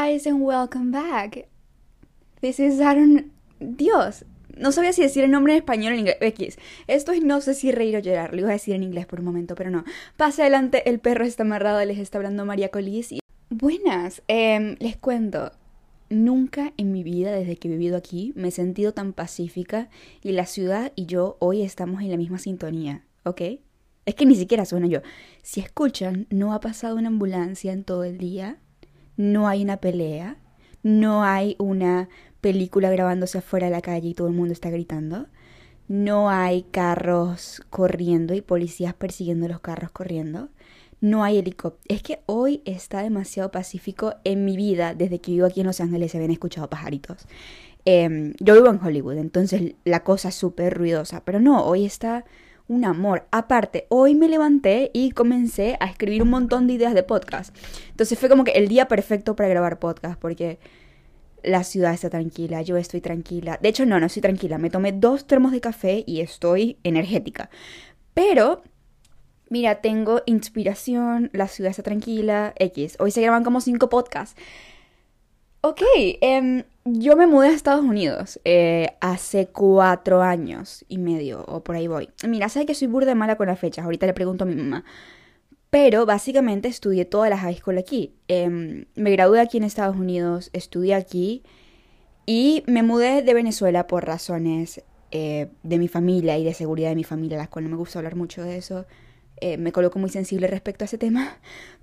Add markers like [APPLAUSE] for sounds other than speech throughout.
Guys and welcome back. This is Aaron. Dios, no sabía si decir el nombre en español o en inglés. X. Esto es no sé si reír o llorar. Lo iba a decir en inglés por un momento, pero no. Pase adelante, el perro está amarrado, les está hablando María Colis. Y... Buenas, em, les cuento. Nunca en mi vida, desde que he vivido aquí, me he sentido tan pacífica y la ciudad y yo hoy estamos en la misma sintonía, ¿ok? Es que ni siquiera suena yo. Si escuchan, no ha pasado una ambulancia en todo el día, no hay una pelea, no hay una película grabándose afuera de la calle y todo el mundo está gritando, no hay carros corriendo y policías persiguiendo los carros corriendo, no hay helicóptero. Es que hoy está demasiado pacífico en mi vida. Desde que vivo aquí en Los Ángeles se habían escuchado pajaritos. Em, yo vivo en Hollywood, entonces la cosa es súper ruidosa. Pero no, hoy está un amor. Aparte, hoy me levanté y comencé a escribir un montón de ideas de podcast. Entonces fue como que el día perfecto para grabar podcast, porque la ciudad está tranquila, yo estoy tranquila. De hecho, no, no estoy tranquila. Me tomé dos termos de café y estoy energética. Pero mira, tengo inspiración, la ciudad está tranquila, X. Hoy se graban como cinco podcasts. Ok, em, yo me mudé a Estados Unidos eh, hace cuatro años y medio, o por ahí voy. Mira, sabes que soy burda mala con las fechas, ahorita le pregunto a mi mamá. Pero básicamente estudié toda la high school aquí. Em, me gradué aquí en Estados Unidos, estudié aquí y me mudé de Venezuela por razones eh, de mi familia y de seguridad de mi familia, las cuales no me gusta hablar mucho de eso. Eh, me coloco muy sensible respecto a ese tema,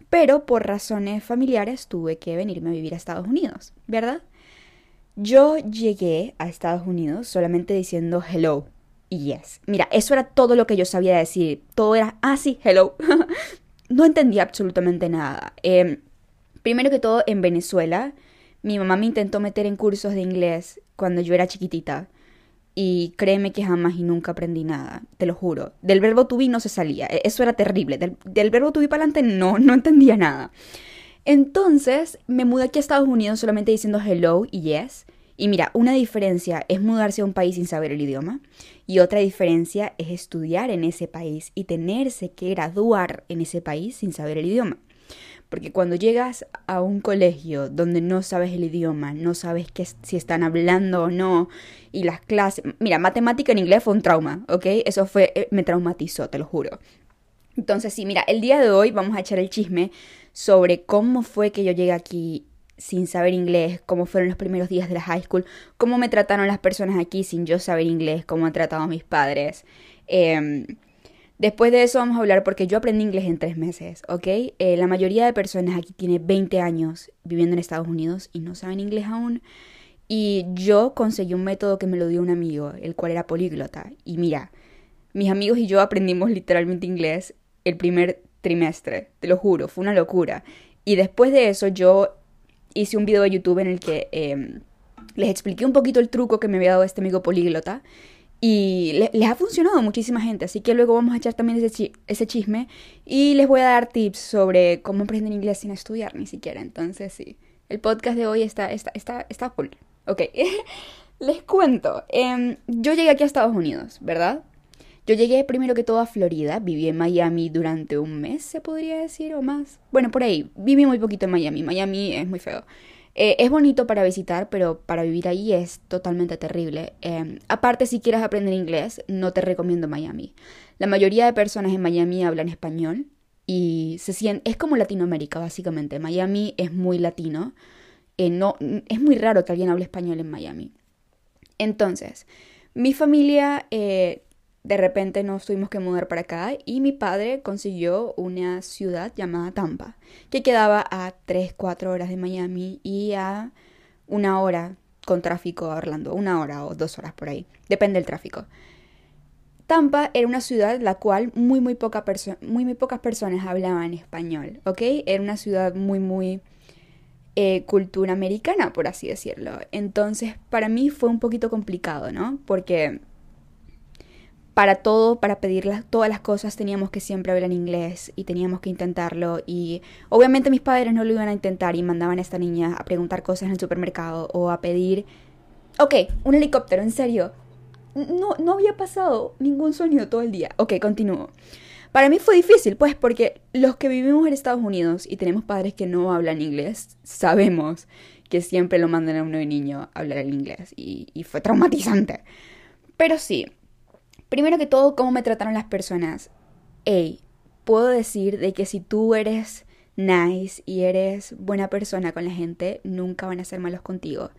pero por razones familiares tuve que venirme a vivir a Estados Unidos, ¿verdad? Yo llegué a Estados Unidos solamente diciendo hello y yes. Mira, eso era todo lo que yo sabía decir. Todo era, ah, hello. [LAUGHS] no entendía absolutamente nada. Em, primero que todo, en Venezuela, mi mamá me intentó meter en cursos de inglés cuando yo era chiquitita. Y créeme que jamás y nunca aprendí nada, te lo juro. Del verbo to be no se salía, e-, eso era terrible. Del, verbo to be para adelante no, no entendía nada. Entonces me mudé aquí a Estados Unidos solamente diciendo hello y yes. Y mira, una diferencia es mudarse a un país sin saber el idioma y otra diferencia es estudiar en ese país y tenerse que graduar en ese país sin saber el idioma. Porque cuando llegas a un colegio donde no sabes el idioma, no sabes si están hablando o no, y las clases... Mira, matemática en inglés fue un trauma, ¿ok? Eso fue... Eh, me traumatizó, te lo juro. Entonces, sí, mira, el día de hoy vamos a echar el chisme sobre cómo fue que yo llegué aquí sin saber inglés, cómo fueron los primeros días de la high school, cómo me trataron las personas aquí sin yo saber inglés, cómo han tratado a mis padres. Eh, Después de eso vamos a hablar porque yo aprendí inglés en tres meses, ¿ok? Eh, la mayoría de personas aquí tiene 20 años viviendo en Estados Unidos y no saben inglés aún. Y yo conseguí un método que me lo dio un amigo, el cual era políglota. Y mira, mis amigos y yo aprendimos literalmente inglés el primer trimestre, te lo juro, fue una locura. Y después de eso yo hice un video de YouTube en el que em, les expliqué un poquito el truco que me había dado este amigo políglota y les ha funcionado muchísima gente, así que luego vamos a echar también ese, ese chisme y les voy a dar tips sobre cómo aprender inglés sin estudiar ni siquiera. Entonces, sí, el podcast de hoy está, está, está, está cool. Ok, [LAUGHS] les cuento. Em, yo llegué aquí a Estados Unidos, ¿verdad? Yo llegué primero que todo a Florida, viví en Miami durante un mes, se podría decir, o más. Bueno, por ahí, viví muy poquito en Miami. Miami es muy feo. Eh, es bonito para visitar, pero para vivir ahí es totalmente terrible. Em, aparte, si quieres aprender inglés, no te recomiendo Miami. La mayoría de personas en Miami hablan español y se sienten, es como Latinoamérica, básicamente. Miami es muy latino. Eh, no, es muy raro que alguien hable español en Miami. Entonces, mi familia eh, de repente nos tuvimos que mudar para acá y mi padre consiguió una ciudad llamada Tampa, que quedaba a 3, 4 horas de Miami y a una hora con tráfico a Orlando, una hora o dos horas por ahí, depende del tráfico. Tampa era una ciudad la cual muy muy, poca muy, muy pocas personas hablaban español, ¿ok? Era una ciudad muy muy eh, cultura americana, por así decirlo. Entonces para mí fue un poquito complicado, ¿no? Porque para todo, para pedir todas las cosas teníamos que siempre hablar en inglés y teníamos que intentarlo y obviamente mis padres no lo iban a intentar y mandaban a esta niña a preguntar cosas en el supermercado o a pedir, ok, un helicóptero, en serio, no, no había pasado ningún sonido todo el día, ok, continúo. Para mí fue difícil, pues, porque los que vivimos en Estados Unidos y tenemos padres que no hablan inglés, sabemos que siempre lo mandan a uno de niño a hablar el inglés y, y fue traumatizante. Pero sí, primero que todo, cómo me trataron las personas. Hey, puedo decir de que si tú eres nice y eres buena persona con la gente, nunca van a ser malos contigo.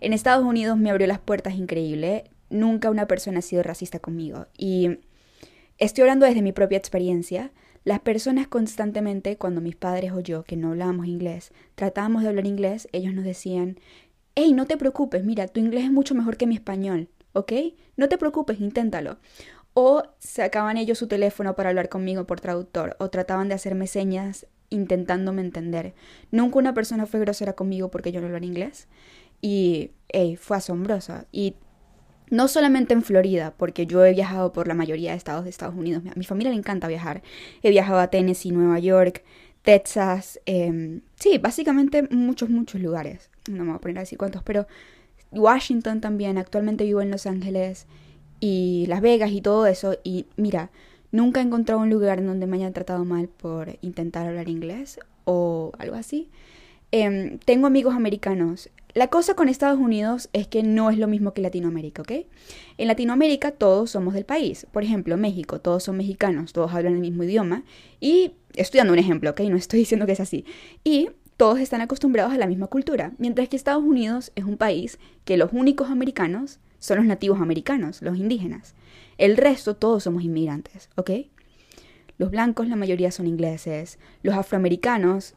En Estados Unidos me abrió las puertas increíble. Nunca una persona ha sido racista conmigo. Y estoy hablando desde mi propia experiencia. Las personas constantemente, cuando mis padres o yo, que no hablábamos inglés, tratábamos de hablar inglés, ellos nos decían, hey, no te preocupes, mira, tu inglés es mucho mejor que mi español, ¿ok? No te preocupes, inténtalo. O sacaban ellos su teléfono para hablar conmigo por traductor, o trataban de hacerme señas intentándome entender. Nunca una persona fue grosera conmigo porque yo no hablaba inglés. Y, hey, fue asombrosa. Y no solamente en Florida, porque yo he viajado por la mayoría de estados de Estados Unidos. A mi familia le encanta viajar. He viajado a Tennessee, Nueva York, Texas. Eh, sí, básicamente muchos, muchos lugares. No me voy a poner a decir cuántos, pero Washington también. Actualmente vivo en Los Ángeles y Las Vegas y todo eso. Y mira, nunca he encontrado un lugar en donde me hayan tratado mal por intentar hablar inglés o algo así. Eh, tengo amigos americanos la cosa con Estados Unidos es que no es lo mismo que Latinoamérica, ¿ok? En Latinoamérica todos somos del país. Por ejemplo, México, todos son mexicanos, todos hablan el mismo idioma. Y estoy dando un ejemplo, ¿ok? No estoy diciendo que es así. Y todos están acostumbrados a la misma cultura. Mientras que Estados Unidos es un país que los únicos americanos son los nativos americanos, los indígenas. El resto todos somos inmigrantes, ¿ok? Los blancos la mayoría son ingleses, los afroamericanos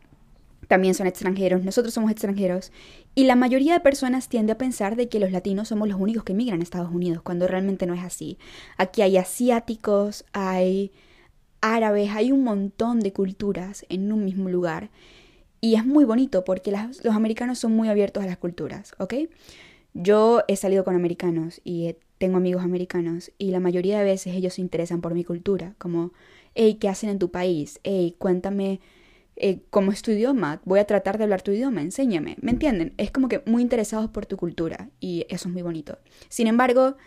también son extranjeros, nosotros somos extranjeros, y la mayoría de personas tiende a pensar de que los latinos somos los únicos que emigran a Estados Unidos, cuando realmente no es así. Aquí hay asiáticos, hay árabes, hay un montón de culturas en un mismo lugar. Y es muy bonito porque los americanos son muy abiertos a las culturas, ¿ok? Yo he salido con americanos y tengo amigos americanos y la mayoría de veces ellos se interesan por mi cultura, como, hey, ¿qué hacen en tu país? Hey, cuéntame eh, como es tu idioma, voy a tratar de hablar tu idioma, enséñame, ¿me entienden? Es como que muy interesados por tu cultura y eso es muy bonito. Sin embargo,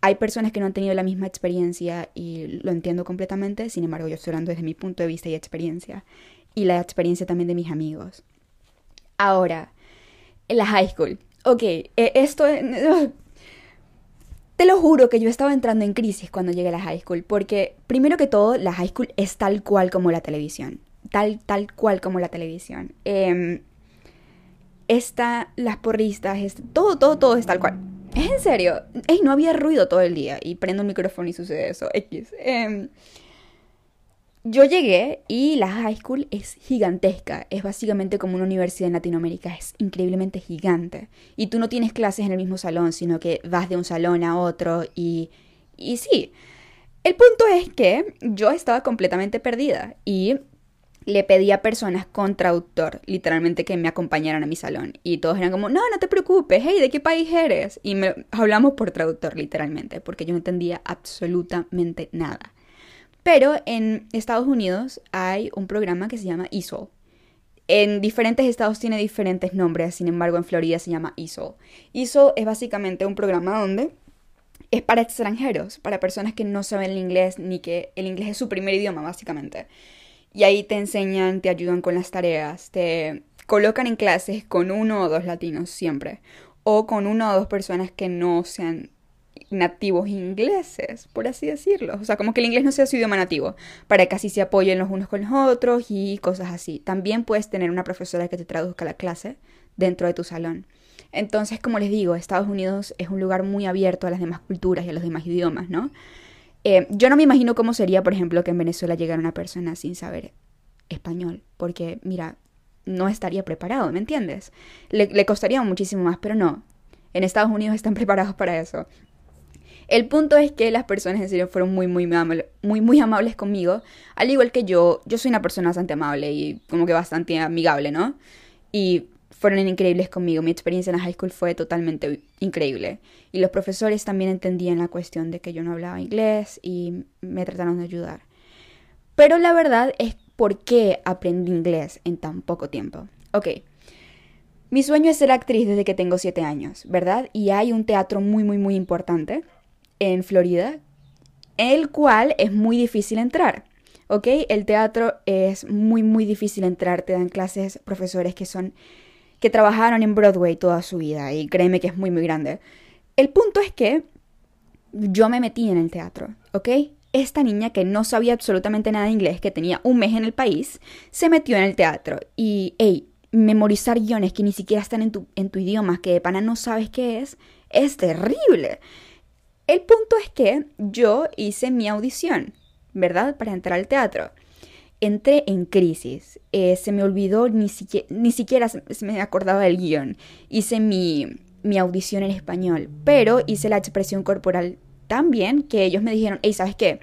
hay personas que no han tenido la misma experiencia y lo entiendo completamente, sin embargo yo estoy hablando desde mi punto de vista y experiencia y la experiencia también de mis amigos. Ahora, en la high school. Ok, eh, esto... [LAUGHS] Te lo juro que yo estaba entrando en crisis cuando llegué a la high school, porque primero que todo, la high school es tal cual como la televisión tal, tal cual como la televisión. Eh, está, las porristas, todo, todo, todo es tal cual. Es en serio. Ey, no había ruido todo el día y prendo el micrófono y sucede eso. X. Em, yo llegué y la high school es gigantesca. Es básicamente como una universidad en Latinoamérica. Es increíblemente gigante. Y tú no tienes clases en el mismo salón, sino que vas de un salón a otro y... Y sí. El punto es que yo estaba completamente perdida y le pedí a personas con traductor, literalmente, que me acompañaran a mi salón. Y todos eran como, no, no te preocupes, hey, ¿de qué país eres? Y me hablamos por traductor, literalmente, porque yo no entendía absolutamente nada. Pero en Estados Unidos hay un programa que se llama ESOL. En diferentes estados tiene diferentes nombres, sin embargo en Florida se llama ESOL. ESOL es básicamente un programa donde es para extranjeros, para personas que no saben el inglés ni que el inglés es su primer idioma, básicamente y ahí te enseñan, te ayudan con las tareas, te colocan en clases con uno o dos latinos siempre, o con una o dos personas que no sean nativos ingleses, por así decirlo. O sea, como que el inglés no sea su idioma nativo, para que así se apoyen los unos con los otros y cosas así. También puedes tener una profesora que te traduzca la clase dentro de tu salón. Entonces, como les digo, Estados Unidos es un lugar muy abierto a las demás culturas y a los demás idiomas, ¿no? Eh, yo no me imagino cómo sería, por ejemplo, que en Venezuela llegara una persona sin saber español, porque, mira, no estaría preparado, ¿me entiendes? Le, costaría muchísimo más, pero no. En Estados Unidos están [LAUGHS] preparados para eso. El punto es que las personas en serio fueron muy, muy, muy, muy amables conmigo. Al igual que yo, yo soy una persona bastante amable y como que bastante amigable, ¿no? Y fueron increíbles conmigo. Mi experiencia en la high school fue totalmente increíble. Y los profesores también entendían la cuestión de que yo no hablaba inglés y me trataron de ayudar. Pero la verdad es por qué aprendí inglés en tan poco tiempo. Ok. Mi sueño es ser actriz desde que tengo 7 años, ¿verdad? Y hay un teatro muy, muy, muy importante en Florida, el cual es muy difícil entrar. ¿ok? El teatro es muy, muy difícil entrar. Te dan clases profesores que son que trabajaron en Broadway toda su vida y créeme que es muy, muy grande. El punto es que yo me metí en el teatro, ¿ok? Esta niña que no sabía absolutamente nada de inglés, que tenía un mes en el país, se metió en el teatro y, hey, memorizar guiones que ni siquiera están en tu, en tu idioma, que de pana no sabes qué es, es terrible. El punto es que yo hice mi audición, ¿verdad? Para entrar al teatro entré en crisis. Eh, se me olvidó, ni, siquiera, ni siquiera se, me acordaba del guion. Hice mi, mi, audición en español, pero hice la expresión corporal tan bien que ellos me dijeron, hey, ¿sabes qué?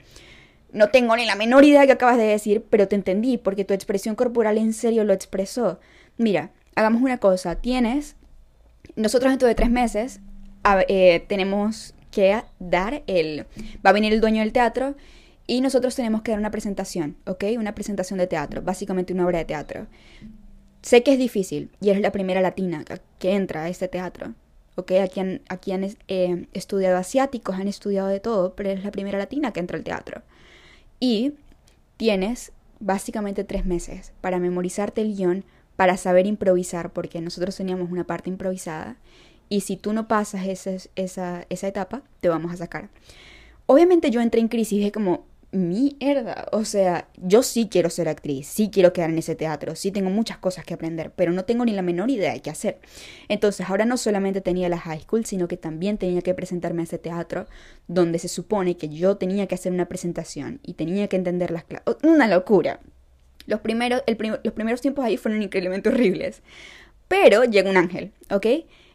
No tengo ni la menor idea de que acabas de decir, pero te entendí porque tu expresión corporal en serio lo expresó. Mira, hagamos una cosa, tienes, nosotros dentro de tres meses eh, tenemos que dar el, va a venir el dueño del teatro y nosotros tenemos que dar una presentación, ¿ok? Una presentación de teatro, básicamente una obra de teatro. Sé que es difícil y eres la primera latina que entra a este teatro, ¿ok? Aquí han, aquí han eh, estudiado asiáticos, han estudiado de todo, pero eres la primera latina que entra al teatro. Y tienes básicamente tres meses para memorizarte el guion, para saber improvisar, porque nosotros teníamos una parte improvisada. Y si tú no pasas esa, esa, esa etapa, te vamos a sacar. Obviamente yo entré en crisis de como, mierda. O sea, yo sí quiero ser actriz, sí quiero quedar en ese teatro, sí tengo muchas cosas que aprender, pero no tengo ni la menor idea de qué hacer. Entonces, ahora no solamente tenía la high school, sino que también tenía que presentarme a ese teatro donde se supone que yo tenía que hacer una presentación y tenía que entender las clases. Una locura. Los primeros, los primeros tiempos ahí fueron increíblemente horribles. Pero llegó un ángel, ¿ok?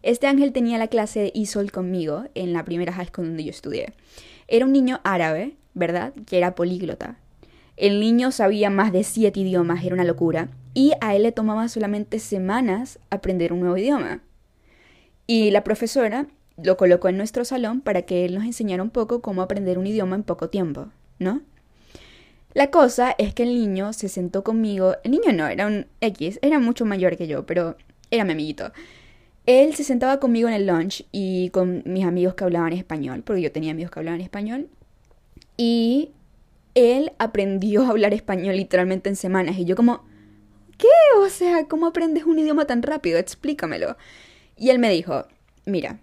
Este ángel tenía la clase de ISOL conmigo en la primera high school donde yo estudié. Era un niño árabe ¿verdad? Que era políglota. El niño sabía más de siete idiomas, era una locura. Y a él le tomaba solamente semanas aprender un nuevo idioma. Y la profesora lo colocó en nuestro salón para que él nos enseñara un poco cómo aprender un idioma en poco tiempo, ¿no? La cosa es que el niño se sentó conmigo. El niño no, era un X, era mucho mayor que yo, pero era mi amiguito. Él se sentaba conmigo en el lunch y con mis amigos que hablaban español, porque yo tenía amigos que hablaban español, y él aprendió a hablar español literalmente en semanas. Y yo como, ¿qué? O sea, ¿cómo aprendes un idioma tan rápido? Explícamelo. Y él me dijo, mira,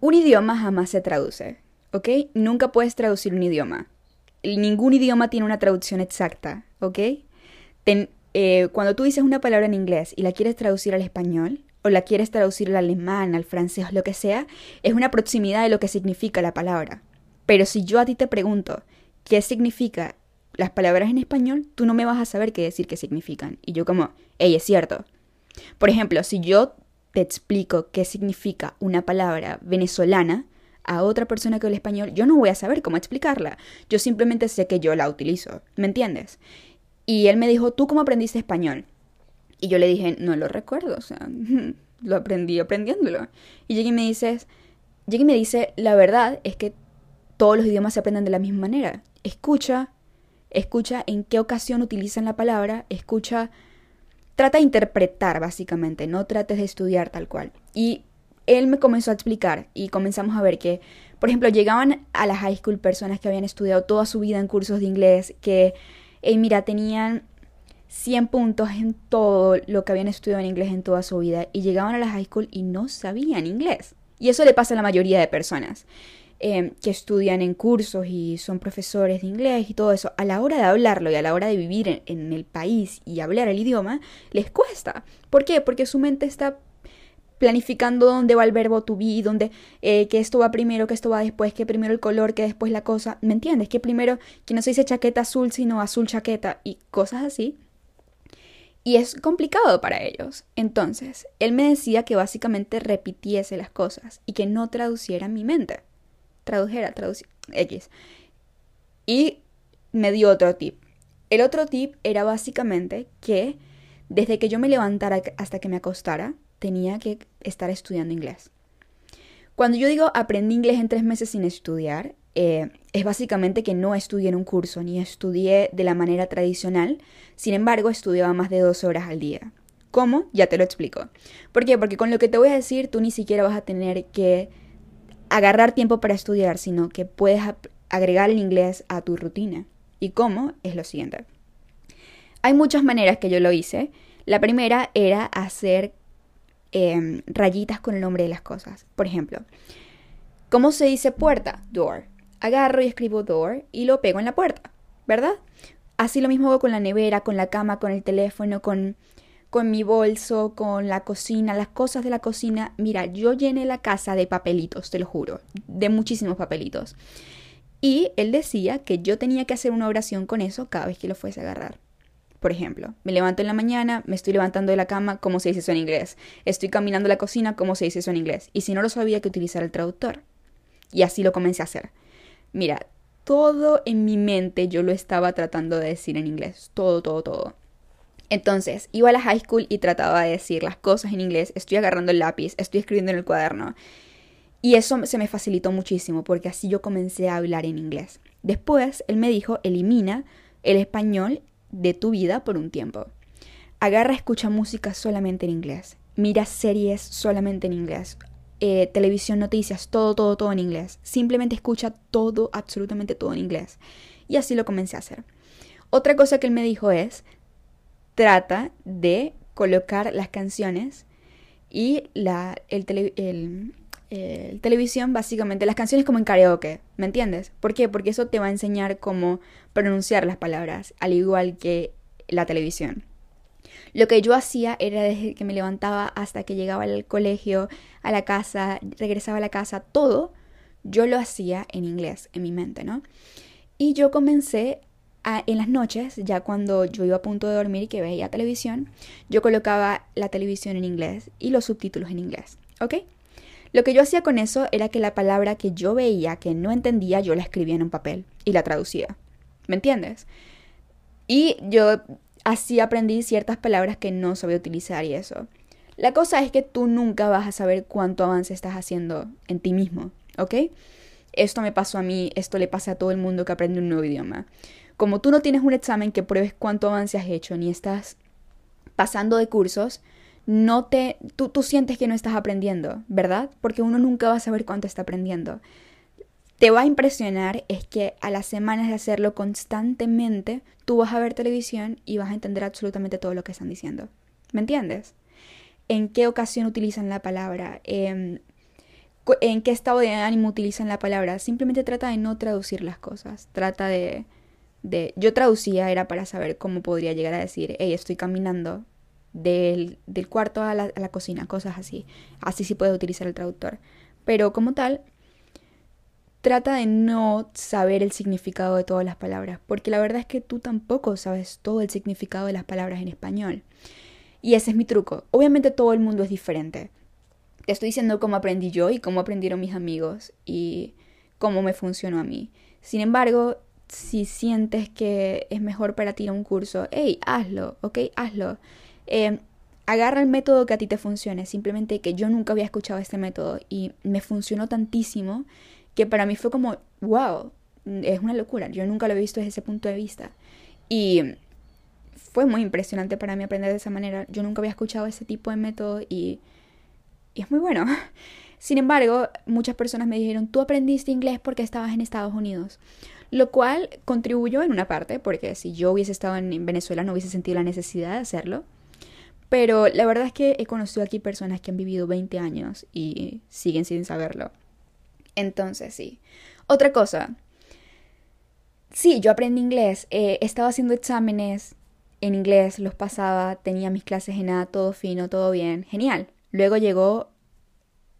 un idioma jamás se traduce, ¿ok? Nunca puedes traducir un idioma. Ningún idioma tiene una traducción exacta, ¿ok? Eh, cuando tú dices una palabra en inglés y la quieres traducir al español, o la quieres traducir al alemán, al francés, lo que sea, es una proximidad de lo que significa la palabra. Pero si yo a ti te pregunto qué significa las palabras en español, tú no me vas a saber qué decir qué significan. Y yo como, hey, es cierto. Por ejemplo, si yo te explico qué significa una palabra venezolana a otra persona que habla español, yo no voy a saber cómo explicarla. Yo simplemente sé que yo la utilizo. ¿Me entiendes? Y él me dijo, ¿tú cómo aprendiste español? Y yo le dije, no lo recuerdo, o sea, [LAUGHS] lo aprendí aprendiéndolo. Y llega y me dices, llega y me dice, la verdad es que todos los idiomas se aprenden de la misma manera. Escucha, escucha en qué ocasión utilizan la palabra, escucha, trata de interpretar básicamente, no trates de estudiar tal cual. Y él me comenzó a explicar y comenzamos a ver que, por ejemplo, llegaban a la high school personas que habían estudiado toda su vida en cursos de inglés, que, mira, tenían 100 puntos en todo lo que habían estudiado en inglés en toda su vida y llegaban a la high school y no sabían inglés. Y eso le pasa a la mayoría de personas. Em, que estudian en cursos y son profesores de inglés y todo eso, a la hora de hablarlo y a la hora de vivir en, el país y hablar el idioma, les cuesta. ¿Por qué? Porque su mente está planificando dónde va el verbo to be, dónde, eh, que esto va primero, que esto va después, que primero el color, que después la cosa, ¿me entiendes? Que primero, que no se dice chaqueta azul, sino azul chaqueta y cosas así. Y es complicado para ellos. Entonces, él me decía que básicamente repitiese las cosas y que no traduciera mi mente tradujera, traducir, X. Y me dio otro tip. El otro tip era básicamente que desde que yo me levantara hasta que me acostara, tenía que estar estudiando inglés. Cuando yo digo aprendí inglés en tres meses sin estudiar, eh, es básicamente que no estudié en un curso ni estudié de la manera tradicional, sin embargo estudiaba más de dos horas al día. ¿Cómo? Ya te lo explico. ¿Por qué? Porque con lo que te voy a decir tú ni siquiera vas a tener que agarrar tiempo para estudiar, sino que puedes agregar el inglés a tu rutina. ¿Y cómo? Es lo siguiente. Hay muchas maneras que yo lo hice. La primera era hacer em, rayitas con el nombre de las cosas. Por ejemplo, ¿cómo se dice puerta? Door. Agarro y escribo door y lo pego en la puerta, ¿verdad? Así lo mismo hago con la nevera, con la cama, con el teléfono, con, con mi bolso, con la cocina, las cosas de la cocina. Mira, yo llené la casa de papelitos, te lo juro, de muchísimos papelitos. Y él decía que yo tenía que hacer una oración con eso cada vez que lo fuese a agarrar. Por ejemplo, me levanto en la mañana, me estoy levantando de la cama, ¿cómo se dice eso en inglés? Estoy caminando a la cocina, ¿cómo se dice eso en inglés? Y si no lo sabía, que utilizar el traductor. Y así lo comencé a hacer. Mira, todo en mi mente yo lo estaba tratando de decir en inglés. Todo, todo, todo. Entonces, iba a la high school y trataba de decir las cosas en inglés. Estoy agarrando el lápiz, estoy escribiendo en el cuaderno. Y eso se me facilitó muchísimo porque así yo comencé a hablar en inglés. Después, él me dijo, elimina el español de tu vida por un tiempo. Agarra, escucha música solamente en inglés. Mira series solamente en inglés. Eh, televisión, noticias, todo, todo, todo en inglés. Simplemente escucha todo, absolutamente todo en inglés. Y así lo comencé a hacer. Otra cosa que él me dijo es, trata de colocar las canciones y la, el, el, televisión, básicamente, las canciones como en karaoke, ¿me entiendes? ¿Por qué? Porque eso te va a enseñar cómo pronunciar las palabras, al igual que la televisión. Lo que yo hacía era desde que me levantaba hasta que llegaba al colegio, a la casa, regresaba a la casa, todo, yo lo hacía en inglés, en mi mente, ¿no? Y yo comencé a, en las noches, ya cuando yo iba a punto de dormir y que veía televisión, yo colocaba la televisión en inglés y los subtítulos en inglés, ¿ok? Lo que yo hacía con eso era que la palabra que yo veía que no entendía, yo la escribía en un papel y la traducía. ¿Me entiendes? Y yo así aprendí ciertas palabras que no sabía utilizar y eso. La cosa es que tú nunca vas a saber cuánto avance estás haciendo en ti mismo, ¿ok? Esto me pasó a mí, esto le pasa a todo el mundo que aprende un nuevo idioma. Como tú no tienes un examen que pruebes cuánto avance has hecho, ni estás pasando de cursos, no te, tú, tú sientes que no estás aprendiendo, ¿verdad? Porque uno nunca va a saber cuánto está aprendiendo. Te va a impresionar es que a las semanas de hacerlo constantemente, tú vas a ver televisión y vas a entender absolutamente todo lo que están diciendo. ¿Me entiendes? ¿En qué ocasión utilizan la palabra? ¿En, ¿En qué estado de ánimo utilizan la palabra? Simplemente trata de no traducir las cosas. Trata de, de... Yo traducía era para saber cómo podría llegar a decir, hey, estoy caminando del, cuarto a la, a la, cocina, cosas así. Así sí puedes utilizar el traductor. Pero como tal, trata de no saber el significado de todas las palabras, porque la verdad es que tú tampoco sabes todo el significado de las palabras en español. Y ese es mi truco. Obviamente todo el mundo es diferente. Te estoy diciendo cómo aprendí yo y cómo aprendieron mis amigos y cómo me funcionó a mí. Sin embargo, si sientes que es mejor para ti un curso, hey, hazlo, ok, hazlo. Eh, agarra el método que a ti te funcione. Simplemente que yo nunca había escuchado este método y me funcionó tantísimo que para mí fue como, wow, es una locura. Yo nunca lo he visto desde ese punto de vista. Y fue muy impresionante para mí aprender de esa manera. Yo nunca había escuchado ese tipo de método y, y es muy bueno. [LAUGHS] Sin embargo, muchas personas me dijeron, tú aprendiste inglés porque estabas en Estados Unidos. Lo cual contribuyó en una parte, porque si yo hubiese estado en Venezuela no hubiese sentido la necesidad de hacerlo. Pero la verdad es que he conocido aquí personas que han vivido 20 años y siguen sin saberlo. Entonces, sí. Otra cosa. Sí, yo aprendí inglés. Eh, estaba haciendo exámenes en inglés, los pasaba, tenía mis clases en nada, todo fino, todo bien. Genial. Luego llegó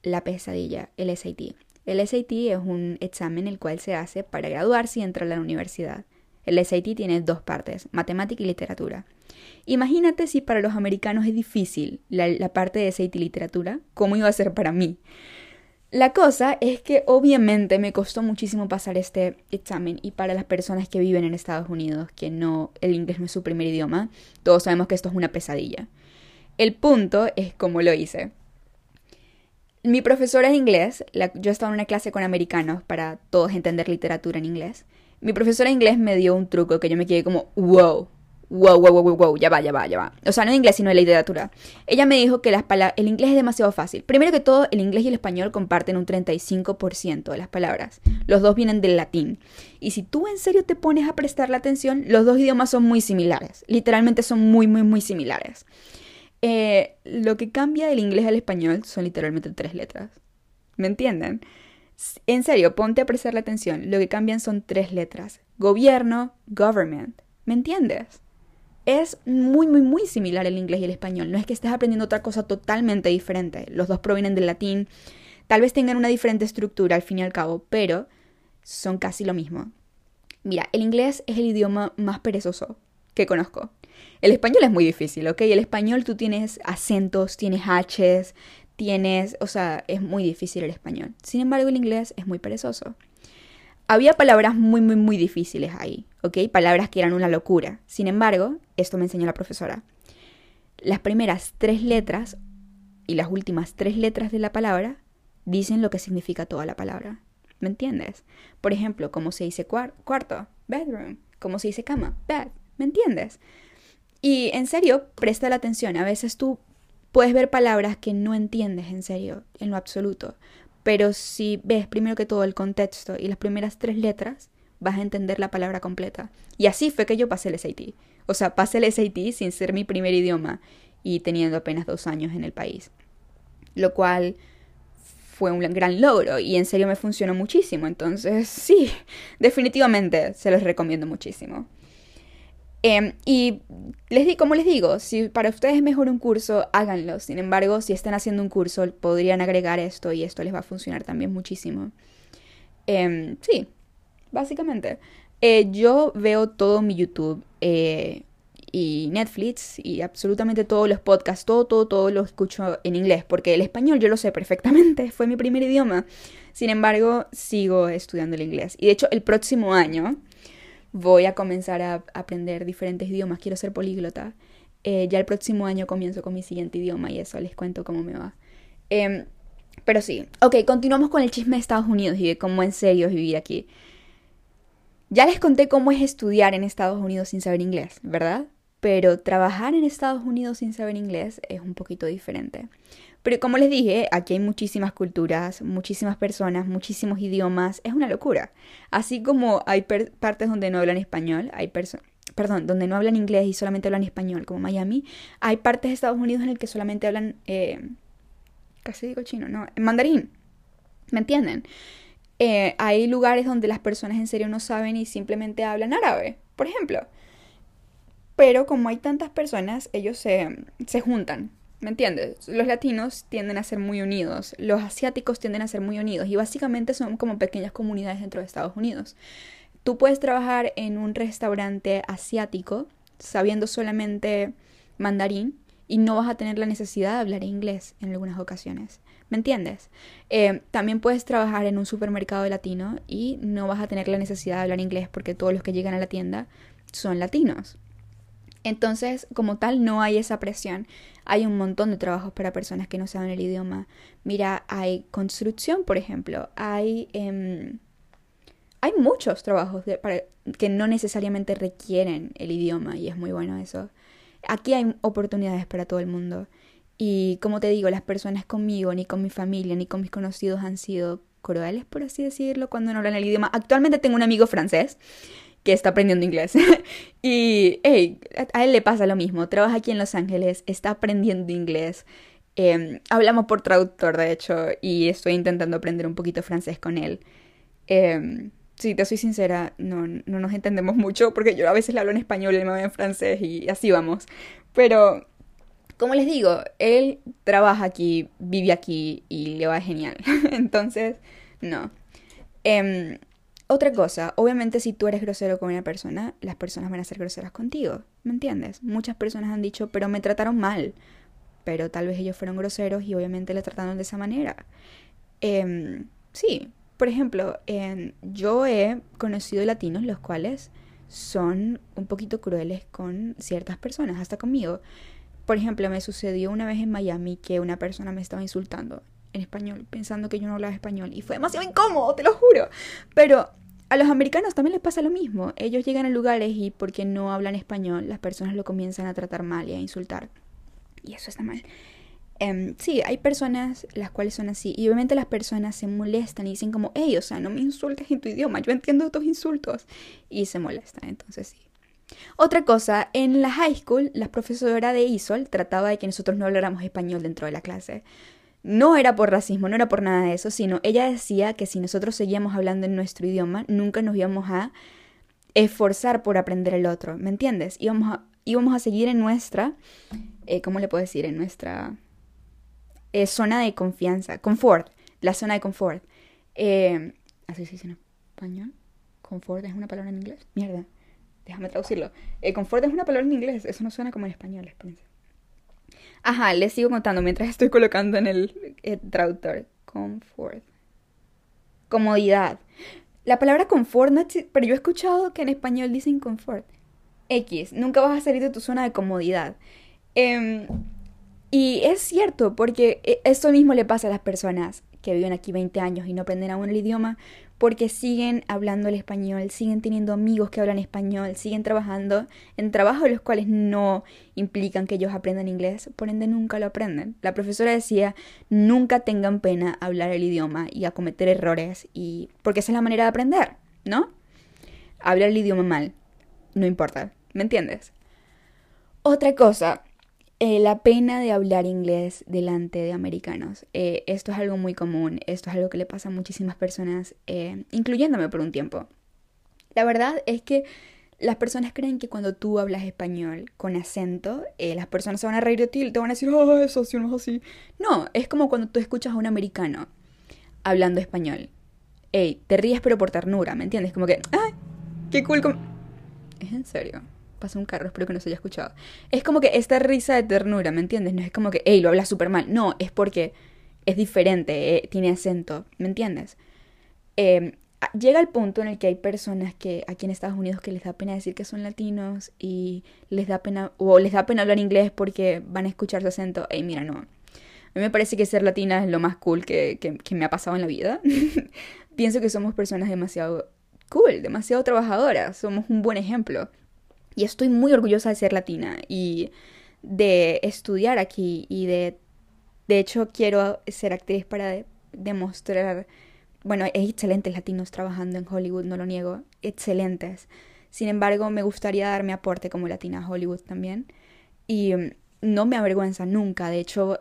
la pesadilla, el SAT. El SAT es un examen el cual se hace para graduarse y entrar a la universidad. El SAT tiene dos partes, matemática y literatura. Imagínate si para los americanos es difícil la, parte de SAT literatura, ¿cómo iba a ser para mí? La cosa es que obviamente me costó muchísimo pasar este examen y para las personas que viven en Estados Unidos, que no, el inglés no es su primer idioma, todos sabemos que esto es una pesadilla. El punto es cómo lo hice. Mi profesora de inglés, yo estaba en una clase con americanos para todos entender literatura en inglés, mi profesora de inglés me dio un truco que yo me quedé como, wow, wow, wow, wow, wow, ya va, ya va, ya va. O sea, no en inglés, sino en la literatura. Ella me dijo que las el inglés es demasiado fácil. Primero que todo, el inglés y el español comparten un 35% de las palabras. Los dos vienen del latín. Y si tú en serio te pones a prestar la atención, los dos idiomas son muy similares. Literalmente son muy, muy, muy similares. Eh, lo que cambia del inglés al español son literalmente tres letras. ¿Me entienden? En serio, ponte a prestar la atención. Lo que cambian son tres letras. Gobierno, government. ¿Me entiendes? Es muy, muy, muy similar el inglés y el español. No es que estés aprendiendo otra cosa totalmente diferente. Los dos provienen del latín. Tal vez tengan una diferente estructura al fin y al cabo, pero son casi lo mismo. Mira, el inglés es el idioma más perezoso que conozco. El español es muy difícil, ¿ok? El español tú tienes acentos, tienes H's, tienes, o sea, es muy difícil el español. Sin embargo, el inglés es muy perezoso. Había palabras muy, muy, muy difíciles ahí, ¿ok? Palabras que eran una locura. Sin embargo, esto me enseñó la profesora. Las primeras tres letras y las últimas tres letras de la palabra dicen lo que significa toda la palabra. ¿Me entiendes? Por ejemplo, cómo se dice cuarto, bedroom, cómo se dice cama, bed, ¿me entiendes? Y en serio, presta la atención. A veces tú puedes ver palabras que no entiendes en serio, en lo absoluto. Pero si ves primero que todo el contexto y las primeras tres letras, vas a entender la palabra completa. Y así fue que yo pasé el SAT. O sea, pasé el SAT sin ser mi primer idioma y teniendo apenas dos años en el país. Lo cual fue un gran logro y en serio me funcionó muchísimo. Entonces, sí, [LAUGHS] definitivamente se los recomiendo muchísimo. Em, y les di, como les digo, si para ustedes es mejor un curso, háganlo. Sin embargo, si están haciendo un curso, podrían agregar esto y esto les va a funcionar también muchísimo. Em, sí, básicamente. Eh, yo veo todo mi YouTube eh, y Netflix y absolutamente todos los podcasts, todo, todo, todo lo escucho en inglés, porque el español yo lo sé perfectamente, [LAUGHS] fue mi primer idioma. Sin embargo, sigo estudiando el inglés. Y de hecho, el próximo año voy a comenzar a aprender diferentes idiomas, quiero ser políglota. Eh, ya el próximo año comienzo con mi siguiente idioma y eso les cuento cómo me va. Em, pero sí, ok, continuamos con el chisme de Estados Unidos y de cómo en serio es vivir aquí. Ya les conté cómo es estudiar en Estados Unidos sin saber inglés, ¿verdad? Pero trabajar en Estados Unidos sin saber inglés es un poquito diferente. Pero como les dije, aquí hay muchísimas culturas, muchísimas personas, muchísimos idiomas, es una locura. Así como hay partes donde no hablan español, hay personas perdón, donde no hablan inglés y solamente hablan español, como Miami, hay partes de Estados Unidos en el que solamente hablan, eh, casi digo chino, no, mandarín, ¿me entienden? Eh, hay lugares donde las personas en serio no saben y simplemente hablan árabe, por ejemplo. Pero como hay tantas personas, ellos se, se juntan ¿Me entiendes? Los latinos tienden a ser muy unidos, los asiáticos tienden a ser muy unidos y básicamente son como pequeñas comunidades dentro de Estados Unidos. Tú puedes trabajar en un restaurante asiático sabiendo solamente mandarín y no vas a tener la necesidad de hablar inglés en algunas ocasiones. ¿Me entiendes? Eh, también puedes trabajar en un supermercado latino y no vas a tener la necesidad de hablar inglés porque todos los que llegan a la tienda son latinos. Entonces, como tal, no hay esa presión. Hay un montón de trabajos para personas que no saben el idioma. Mira, hay construcción, por ejemplo. Hay, em, hay muchos trabajos que no necesariamente requieren el idioma y es muy bueno eso. Aquí hay oportunidades para todo el mundo. Y como te digo, las personas conmigo, ni con mi familia, ni con mis conocidos han sido crueles, por así decirlo, cuando no hablan el idioma. Actualmente tengo un amigo francés que está aprendiendo inglés. [LAUGHS] y, hey, a él le pasa lo mismo. Trabaja aquí en Los Ángeles, está aprendiendo inglés. Em, hablamos por traductor, de hecho, y estoy intentando aprender un poquito francés con él. Eh, si te soy sincera, no, no nos entendemos [LAUGHS] mucho porque yo a veces le hablo en español él me habla en francés y así vamos. Pero, como les digo, él trabaja aquí, vive aquí y le va genial. [LAUGHS] Entonces, no. Eh, otra cosa, obviamente si tú eres grosero con una persona, las personas van a ser groseras contigo, ¿me entiendes? Muchas personas han dicho, pero me trataron mal, pero tal vez ellos fueron groseros y obviamente le trataron de esa manera. Eh, sí, por ejemplo, yo he conocido latinos los cuales son un poquito crueles con ciertas personas, hasta conmigo. Por ejemplo, me sucedió una vez en Miami que una persona me estaba insultando en español, pensando que yo no hablaba español. Y fue demasiado incómodo, te lo juro. Pero a los americanos también les pasa lo mismo. Ellos llegan a lugares y porque no hablan español, las personas lo comienzan a tratar mal y a insultar. Y eso está mal. Em, sí, hay personas las cuales son así. Y obviamente las personas se molestan y dicen como, hey, o sea, no me insultes en tu idioma, yo entiendo tus insultos. Y se molestan, entonces sí. Otra cosa, en la high school, la profesora de ISOL trataba de que nosotros no habláramos español dentro de la clase. No era por racismo, no era por nada de eso, sino ella decía que si nosotros seguíamos hablando en nuestro idioma, nunca nos íbamos a esforzar por aprender el otro, ¿me entiendes? Íbamos a, a seguir en nuestra, eh, ¿cómo le puedo decir? En nuestra eh, zona de confianza, confort, la zona de confort. Eh, así se dice en español. Confort es una palabra en inglés. Mierda, déjame traducirlo. Eh, confort es una palabra en inglés, eso no suena como en español, espérense. Ajá, les sigo contando mientras estoy colocando en el traductor. Confort. Comodidad. La palabra confort no pero yo he escuchado que en español dicen confort. X, nunca vas a salir de tu zona de comodidad. Eh, y es cierto, porque e, esto mismo le pasa a las personas que viven aquí 20 años y no aprenden aún el idioma, porque siguen hablando el español, siguen teniendo amigos que hablan español, siguen trabajando en trabajos los cuales no implican que ellos aprendan inglés, por ende nunca lo aprenden. La profesora decía, nunca tengan pena hablar el idioma y a cometer errores, y porque esa es la manera de aprender, ¿no? Hablar el idioma mal, no importa, ¿me entiendes? Otra cosa, eh, la pena de hablar inglés delante de americanos. Eh, esto es algo muy común, esto es algo que le pasa a muchísimas personas, eh, incluyéndome por un tiempo. La verdad es que las personas creen que cuando tú hablas español con acento, las personas se van a reír de ti y te van a decir, oh, eso sí no es así. No, es como cuando tú escuchas a un americano hablando español. Ey, te ríes pero por ternura, ¿me entiendes? Como que, ¡ay! ¡Qué cool! ¿Es en serio? Pasa un carro, espero que no se haya escuchado. Es como que esta risa de ternura, ¿me entiendes? No es como que, hey, lo habla súper mal. No, es porque es diferente, eh, tiene acento, ¿me entiendes? Em, llega el punto en el que hay personas que aquí en Estados Unidos que les da pena decir que son latinos y les da pena, o les da pena hablar inglés porque van a escuchar su acento. Hey, mira, no. A mí me parece que ser latina es lo más cool que, que, que me ha pasado en la vida. [LAUGHS] Pienso que somos personas demasiado cool, demasiado trabajadoras, somos un buen ejemplo. Y estoy muy orgullosa de ser latina y de estudiar aquí y de... De hecho, quiero ser actriz para demostrar... Bueno, hay excelentes latinos trabajando en Hollywood, no lo niego, excelentes. Sin embargo, me gustaría dar mi aporte como latina a Hollywood también. Y mm, no me avergüenza nunca. De hecho,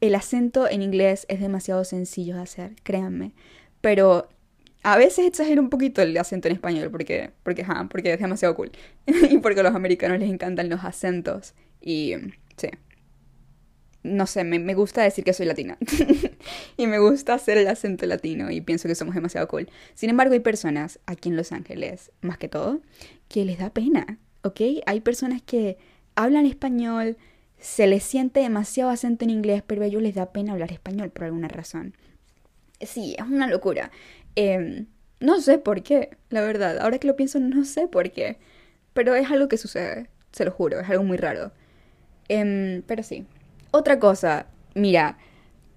el acento en inglés es demasiado sencillo de hacer, créanme. Pero a veces exagero un poquito el acento en español porque, porque, porque es demasiado cool. [LAUGHS] y porque a los americanos les encantan los acentos. Y sí. No sé, me, me gusta decir que soy latina. [LAUGHS] y me gusta hacer el acento latino y pienso que somos demasiado cool. Sin embargo, hay personas aquí en Los Ángeles, más que todo, que les da pena, ¿ok? Hay personas que hablan español, se les siente demasiado acento en inglés, pero a ellos les da pena hablar español por alguna razón. Sí, es una locura. Em, no sé por qué, la verdad. Ahora que lo pienso, no sé por qué. Pero es algo que sucede, se lo juro, es algo muy raro. Em, pero sí. Otra cosa, mira,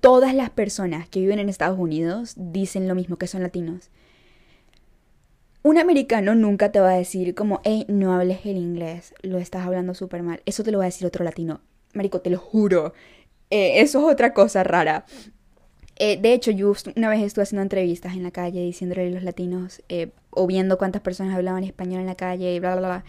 todas las personas que viven en Estados Unidos dicen lo mismo, que son latinos. Un americano nunca te va a decir como, hey, no hables el inglés, lo estás hablando súper mal. Eso te lo va a decir otro latino. Marico, te lo juro. Eh, eso es otra cosa rara. Eh, de hecho, yo una vez estuve haciendo entrevistas en la calle diciéndole a los latinos eh, o viendo cuántas personas hablaban español en la calle y bla, bla, bla.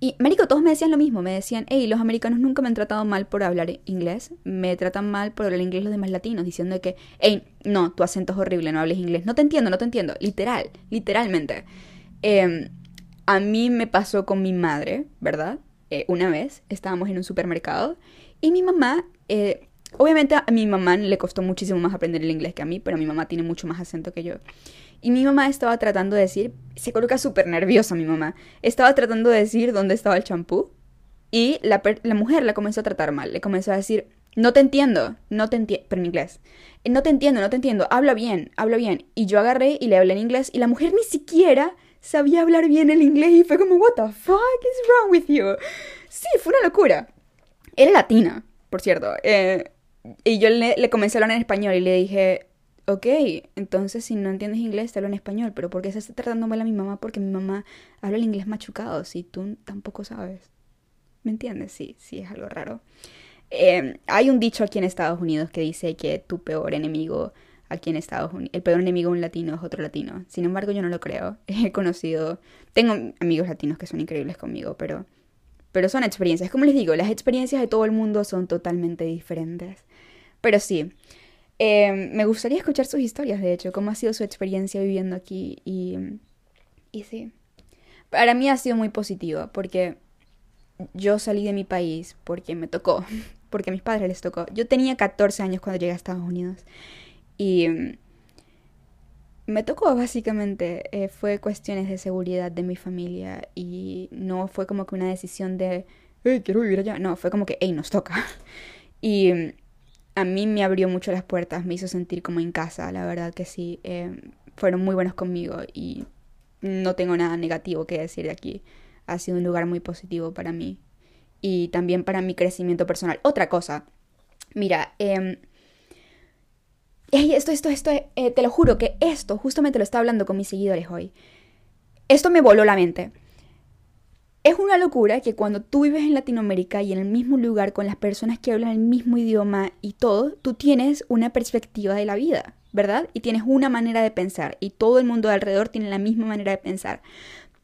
Y, marico, todos me decían lo mismo. Me decían, hey, los americanos nunca me han tratado mal por hablar inglés. Me tratan mal por hablar inglés los demás latinos, diciendo que, hey, no, tu acento es horrible, no hables inglés. No te entiendo, no te entiendo. Literal, literalmente. Em, a mí me pasó con mi madre, ¿verdad? Eh, una vez estábamos en un supermercado y mi mamá Obviamente a mi mamá le costó muchísimo más aprender el inglés que a mí, pero mi mamá tiene mucho más acento que yo. Y mi mamá estaba tratando de decir, se coloca súper nerviosa mi mamá, estaba tratando de decir dónde estaba el champú y la, mujer la comenzó a tratar mal, le comenzó a decir, no te entiendo, no te entiendo, pero en inglés, eh, no te entiendo, no te entiendo, habla bien, habla bien. Y yo agarré y le hablé en inglés y la mujer ni siquiera sabía hablar bien el inglés y fue como, what the fuck is wrong with you? Sí, fue una locura. Era latina, por cierto. Eh, y yo le, comencé a hablar en español y le dije, ok, entonces si no entiendes inglés, te hablo en español, pero ¿por qué se está tratando mal a mi mamá? Porque mi mamá habla el inglés machucado, si tú tampoco sabes. ¿Me entiendes? Sí, sí, es algo raro. Eh, hay un dicho aquí en Estados Unidos que dice que tu peor enemigo aquí en Estados Unidos, el peor enemigo de un latino es otro latino. Sin embargo, yo no lo creo. [LAUGHS] He conocido, tengo amigos latinos que son increíbles conmigo, pero, pero son experiencias. Como les digo, las experiencias de todo el mundo son totalmente diferentes. Pero sí, eh, me gustaría escuchar sus historias, de hecho, cómo ha sido su experiencia viviendo aquí y, y sí. Para mí ha sido muy positiva porque yo salí de mi país porque me tocó, [LAUGHS] porque a mis padres les tocó. Yo tenía 14 años cuando llegué a Estados Unidos y me tocó básicamente, eh, fue cuestiones de seguridad de mi familia y no fue como que una decisión de, hey, quiero vivir allá. No, fue como que, hey, nos toca. [LAUGHS] Y a mí me abrió mucho las puertas, me hizo sentir como en casa, la verdad que sí. Eh, fueron muy buenos conmigo y no tengo nada negativo que decir de aquí. Ha sido un lugar muy positivo para mí y también para mi crecimiento personal. Otra cosa, mira, eh, esto, esto, esto, eh, te lo juro que esto, justamente lo estaba hablando con mis seguidores hoy. Esto me voló la mente. Es una locura que cuando tú vives en Latinoamérica y en el mismo lugar con las personas que hablan el mismo idioma y todo, tú tienes una perspectiva de la vida, ¿verdad? Y tienes una manera de pensar y todo el mundo de alrededor tiene la misma manera de pensar.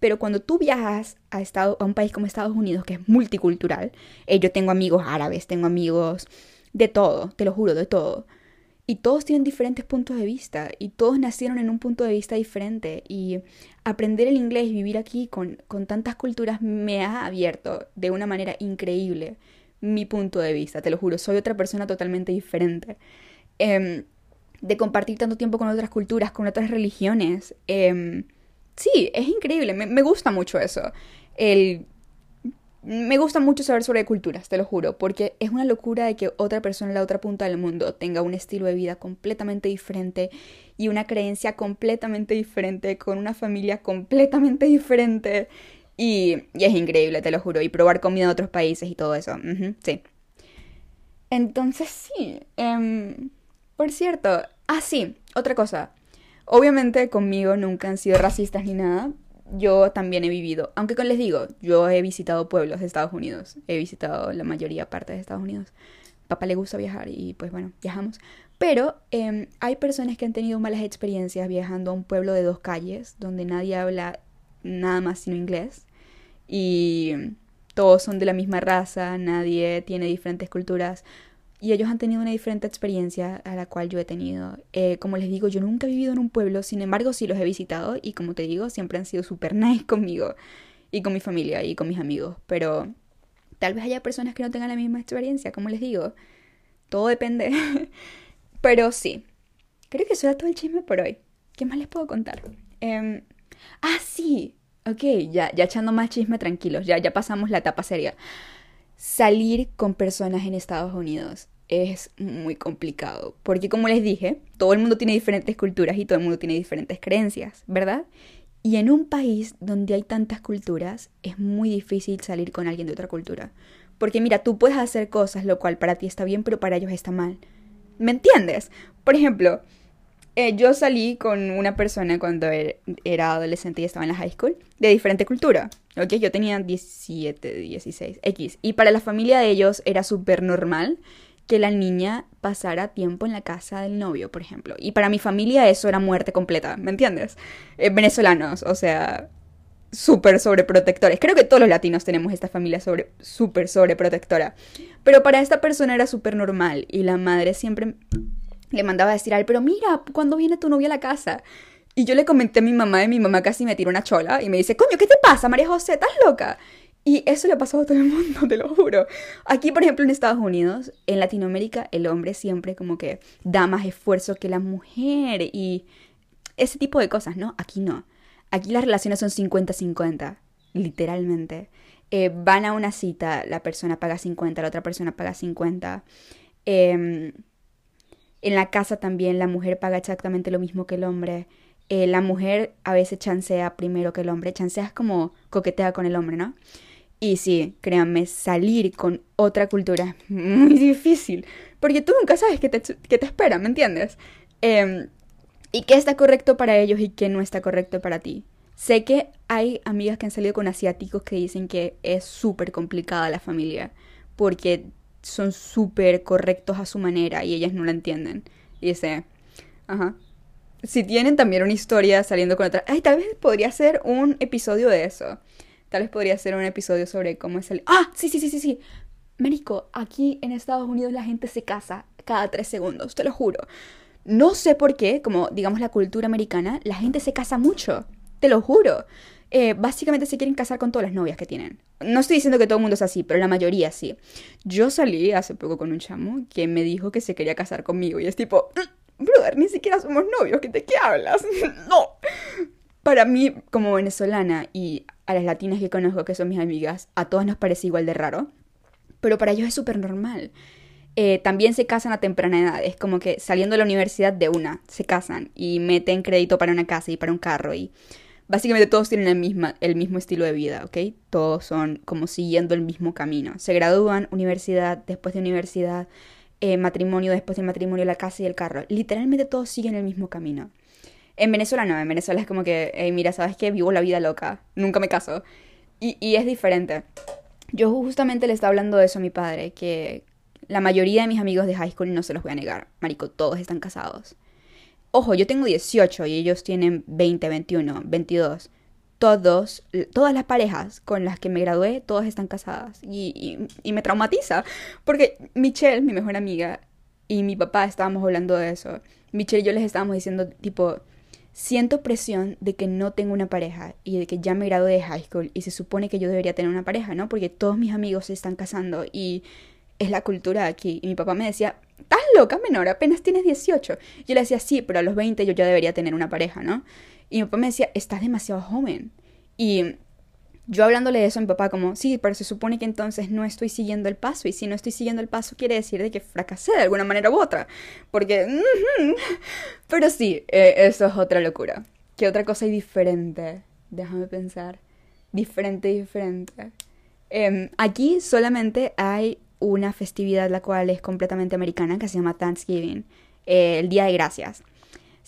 Pero cuando tú viajas a, estado, a un país como Estados Unidos, que es multicultural, eh, yo tengo amigos árabes, tengo amigos de todo, te lo juro, de todo. Y todos tienen diferentes puntos de vista y todos nacieron en un punto de vista diferente. Y aprender el inglés vivir aquí con, tantas culturas me ha abierto de una manera increíble mi punto de vista, te lo juro, soy otra persona totalmente diferente. Em, de compartir tanto tiempo con otras culturas, con otras religiones. Em, sí, es increíble, me, gusta mucho eso. El me gusta mucho saber sobre culturas, te lo juro, porque es una locura de que otra persona en la otra punta del mundo tenga un estilo de vida completamente diferente y una creencia completamente diferente, con una familia completamente diferente. Y, es increíble, te lo juro, y probar comida en otros países y todo eso. sí. Entonces sí. Em, por cierto, ah, sí, otra cosa. Obviamente conmigo nunca han sido racistas ni nada, yo también he vivido, aunque con les digo, yo he visitado pueblos de Estados Unidos, he visitado la mayoría parte de Estados Unidos. Papá le gusta viajar y pues bueno, viajamos. Pero em, hay personas que han tenido malas experiencias viajando a un pueblo de dos calles donde nadie habla nada más sino inglés y todos son de la misma raza, nadie tiene diferentes culturas y ellos han tenido una diferente experiencia a la cual yo he tenido. Eh, como les digo, yo nunca he vivido en un pueblo, sin embargo sí los he visitado y como te digo, siempre han sido súper [LAUGHS] nice conmigo y con mi familia y con mis amigos, pero tal vez haya personas que no tengan la misma experiencia, como les digo, todo depende. [LAUGHS] pero sí, creo que eso era todo el chisme por hoy. ¿Qué más les puedo contar? Em, ah, sí, ok, ya, ya echando más chisme tranquilos, ya, ya pasamos la etapa seria. Salir con personas en Estados Unidos es muy complicado, porque como les dije, todo el mundo tiene diferentes culturas y todo el mundo tiene diferentes creencias, ¿verdad? Y en un país donde hay tantas culturas, es muy difícil salir con alguien de otra cultura. Porque mira, tú puedes hacer cosas lo cual para ti está bien, pero para ellos está mal. ¿Me entiendes? Por ejemplo, eh, yo salí con una persona cuando er, era adolescente y estaba en la high school, de diferente cultura. ¿Ok? Yo tenía 17, 16, X. Y para la familia de ellos era súper normal que la niña pasara tiempo en la casa del novio, por ejemplo. Y para mi familia eso era muerte completa, ¿me entiendes? Eh, venezolanos, o sea, súper sobreprotectores. Creo que todos los latinos tenemos esta familia sobre, súper sobreprotectora. Pero para esta persona era súper normal y la madre siempre le mandaba a decir, al, pero mira, ¿cuándo viene tu novia a la casa? Y yo le comenté a mi mamá y mi mamá casi me tiró una chola y me dice, coño, ¿qué te pasa, María José? ¿Estás loca? Y eso le ha pasado a todo el mundo, [LAUGHS] te lo juro. Aquí, por ejemplo, en Estados Unidos, en Latinoamérica, el hombre siempre como que da más esfuerzo que la mujer y ese tipo de cosas, ¿no? Aquí no. Aquí las relaciones son 50-50, literalmente. Eh, van a una cita, la persona paga 50, la otra persona paga 50. Em, en la casa también la mujer paga exactamente lo mismo que el hombre. Eh, la mujer a veces chancea primero que el hombre. Chancea es como coquetea con el hombre, ¿no? Y sí, créanme, salir con otra cultura es muy difícil, porque tú nunca sabes qué te, qué te espera, ¿me entiendes? Em, y qué está correcto para ellos y qué no está correcto para ti. Sé que hay amigas que han salido con asiáticos que dicen que es súper complicada la familia porque son súper correctos a su manera y ellas no la entienden. Y dice, ajá. Si tienen también una historia saliendo con otra, ay, tal vez podría ser un episodio de eso. Tal vez podría ser un episodio sobre cómo es el... Ah, sí, sí, sí, sí, sí. Marico, aquí en Estados Unidos la gente se casa cada tres segundos, te lo juro. No sé por qué, como digamos la cultura americana, la gente se casa mucho, te lo juro. Eh, básicamente se quieren casar con todas las novias que tienen. No estoy diciendo que todo el mundo es así, pero la mayoría sí. Yo salí hace poco con un chamo que me dijo que se quería casar conmigo y es tipo, mm, brother, ni siquiera somos novios, ¿de qué hablas? [LAUGHS] no. Para mí, como venezolana y a las latinas que conozco que son mis amigas, a todas nos parece igual de raro, pero para ellos es súper normal. Eh, también se casan a temprana edad, es como que saliendo de la universidad de una, se casan y meten crédito para una casa y para un carro y básicamente todos tienen el, misma, el mismo estilo de vida, ¿ok? Todos son como siguiendo el mismo camino. Se gradúan, universidad, después de universidad, eh, matrimonio, después del matrimonio, la casa y el carro. Literalmente todos siguen el mismo camino. En Venezuela no, en Venezuela es como que, mira, ¿sabes qué? Vivo la vida loca, nunca me caso. Y, y es diferente. Yo justamente le estaba hablando de eso a mi padre, que la mayoría de mis amigos de high school no se los voy a negar. Marico, todos están casados. Ojo, yo tengo 18 y ellos tienen 20, 21, 22. Todos, todas las parejas con las que me gradué, todas están casadas. Y, y, me traumatiza. Porque Michelle, mi mejor amiga, y mi papá estábamos hablando de eso. Michelle y yo les estábamos diciendo, tipo, siento presión de que no tengo una pareja y de que ya me gradué de high school y se supone que yo debería tener una pareja, ¿no? Porque todos mis amigos se están casando y es la cultura aquí. Y mi papá me decía, estás loca, menor, apenas tienes 18. Yo le decía, sí, pero a los 20 yo ya debería tener una pareja, ¿no? Y mi papá me decía, estás demasiado joven. Y yo hablándole de eso a mi papá como, sí, pero se supone que entonces no estoy siguiendo el paso. Y si no estoy siguiendo el paso quiere decir de que fracasé de alguna manera u otra. Porque... Pero sí, eh, eso es otra locura. ¿Qué otra cosa hay diferente? Déjame pensar. Diferente, diferente. Em, aquí solamente hay una festividad la cual es completamente americana que se llama Thanksgiving, eh, el Día de Gracias.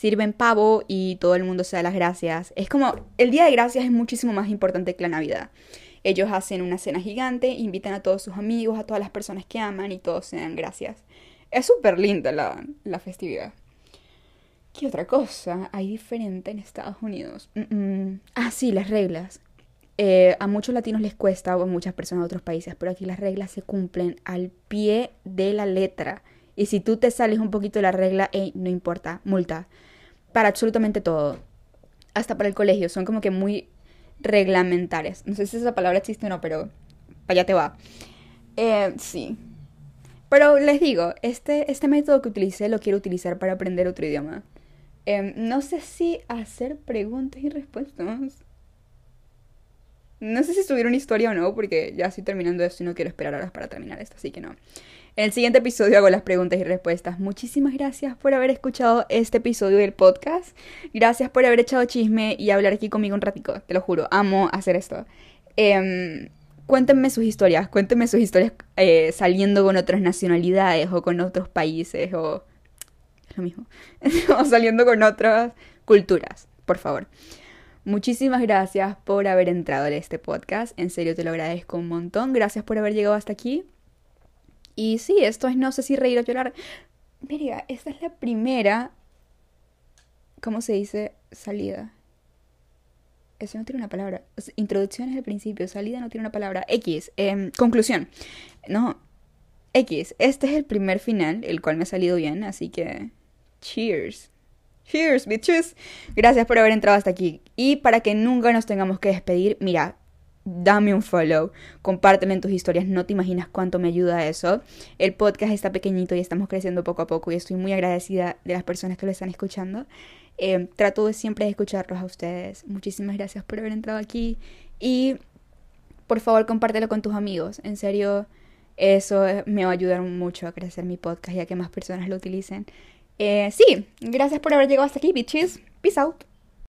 Sirven pavo y todo el mundo se da las gracias. Es como, el Día de Gracias es muchísimo más importante que la Navidad. Ellos hacen una cena gigante, invitan a todos sus amigos, a todas las personas que aman y todos se dan gracias. Es súper linda la, festividad. ¿Qué otra cosa hay diferente en Estados Unidos? Ah, sí, las reglas. Eh, a muchos latinos les cuesta, o a muchas personas de otros países, pero aquí las reglas se cumplen al pie de la letra. Y si tú te sales un poquito de la regla, no importa, multa. Para absolutamente todo. Hasta para el colegio, son como que muy reglamentarias. No sé si esa palabra existe o no, pero para allá te va. Eh, sí. Pero les digo, este, este método que utilicé lo quiero utilizar para aprender otro idioma. Em, no sé si hacer preguntas y respuestas. No sé si subir una historia o no, porque ya estoy terminando esto y no quiero esperar horas para terminar esto, así que no. En el siguiente episodio hago las preguntas y respuestas. Muchísimas gracias por haber escuchado este episodio del podcast. Gracias por haber echado chisme y hablar aquí conmigo un ratico, te lo juro. Amo hacer esto. Eh, cuéntenme sus historias, cuéntenme sus historias eh, saliendo con otras nacionalidades o con otros países o... Es lo mismo. [LAUGHS] o saliendo con otras culturas, por favor. Muchísimas gracias por haber entrado en este podcast. En serio te lo agradezco un montón. Gracias por haber llegado hasta aquí. Y sí, esto es no sé si reír o llorar. Mira, esta es la primera. ¿Cómo se dice? Salida. Eso no tiene una palabra. Introducción es el principio. Salida no tiene una palabra. X. Em, conclusión. No. X. Este es el primer final, el cual me ha salido bien. Así que. Cheers. Cheers, bitches. Gracias por haber entrado hasta aquí. Y para que nunca nos tengamos que despedir, mira, dame un follow, compártelo en tus historias, no te imaginas cuánto me ayuda eso. El podcast está pequeñito y estamos creciendo poco a poco y estoy muy agradecida de las personas que lo están escuchando. Eh, trato de siempre de escucharlos a ustedes. Muchísimas gracias por haber entrado aquí y por favor compártelo con tus amigos. En serio, eso me va a ayudar mucho a crecer mi podcast y a que más personas lo utilicen. Eh, sí, gracias por haber llegado hasta aquí, bitches. Peace out.